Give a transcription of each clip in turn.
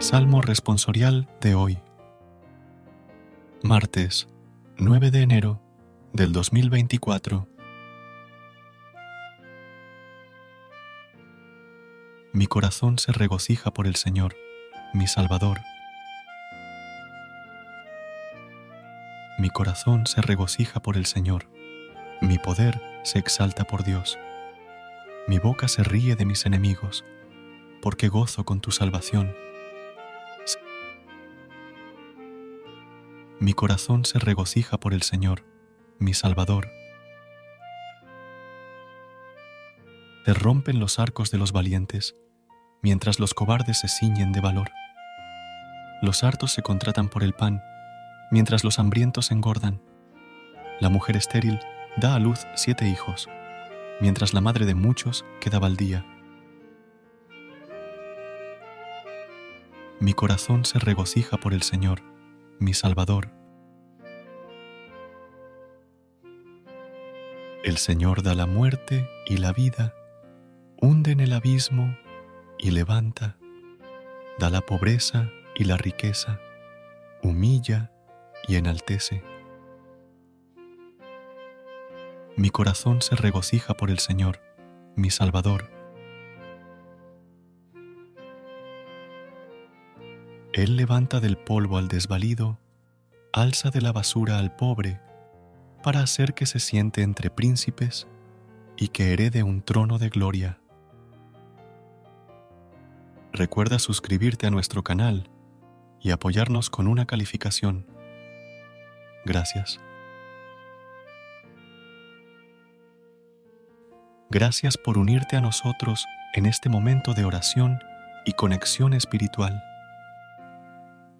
Salmo responsorial de hoy. Martes 9 de enero del 2024. Mi corazón se regocija por el Señor, mi Salvador. Mi corazón se regocija por el Señor, mi poder se exalta por Dios. Mi boca se ríe de mis enemigos, porque gozo con tu salvación Mi corazón se regocija por el Señor, mi Salvador. Se rompen los arcos de los valientes, mientras los cobardes se ciñen de valor. Los hartos se contratan por el pan, mientras los hambrientos engordan. La mujer estéril da a luz siete hijos, mientras la madre de muchos queda baldía. Mi corazón se regocija por el Señor mi Salvador. El Señor da la muerte y la vida, hunde en el abismo y levanta, da la pobreza y la riqueza, humilla y enaltece. Mi corazón se regocija por el Señor, mi Salvador. Él levanta del polvo al desvalido, alza de la basura al pobre, para hacer que se siente entre príncipes y que herede un trono de gloria. Recuerda suscribirte a nuestro canal y apoyarnos con una calificación. Gracias. Gracias por unirte a nosotros en este momento de oración y conexión espiritual.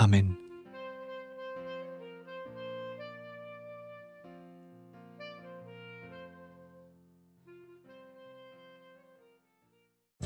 Amen.